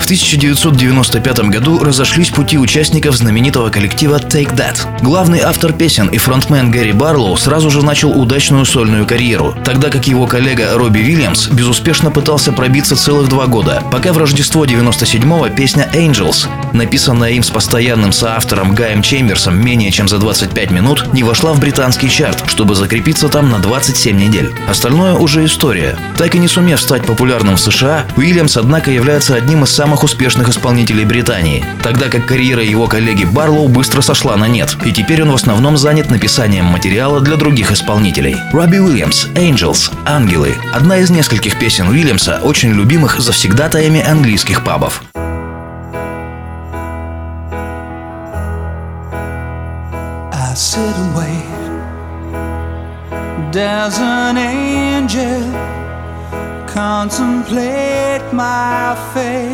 В 1995 году разошлись пути участников знаменитого коллектива Take That. Главный автор песен и фронтмен Гэри Барлоу сразу же начал удачную сольную карьеру, тогда как его коллега Робби Вильямс безуспешно пытался пробиться целых два года, пока в Рождество 97-го песня Angels, написанная им с постоянным соавтором Гаем Чемберсом менее чем за 25 минут, не вошла в британский чарт, чтобы закрепиться там на 27 недель. Остальное уже история. Так и не сумев стать популярным в США, Уильямс, однако, является одним из самых самых успешных исполнителей Британии, тогда как карьера его коллеги Барлоу быстро сошла на нет, и теперь он в основном занят написанием материала для других исполнителей. Робби Уильямс, Angels, Ангелы – одна из нескольких песен Уильямса, очень любимых завсегдатаями английских пабов. I sit and wait. There's an angel contemplate my fate.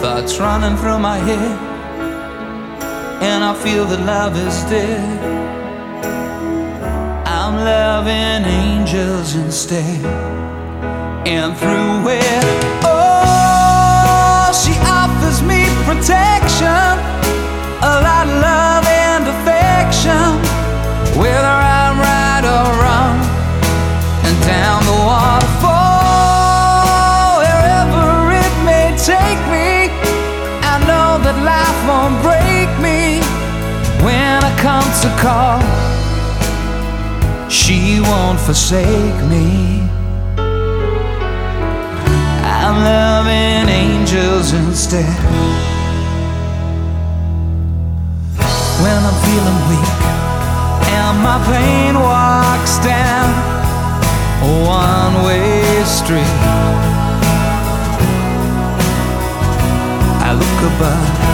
Thoughts running through my head, and I feel that love is dead. I'm loving angels instead, and through it, oh, she offers me protection, a lot of love and affection. won't break me when I come to call. She won't forsake me. I'm loving angels instead. When I'm feeling weak and my pain walks down a one way street, I look above.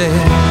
instead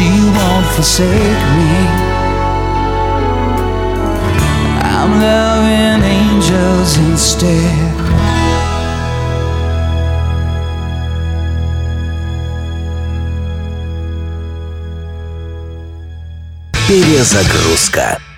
she won't forsake me. I'm loving angels instead. Перезагрузка.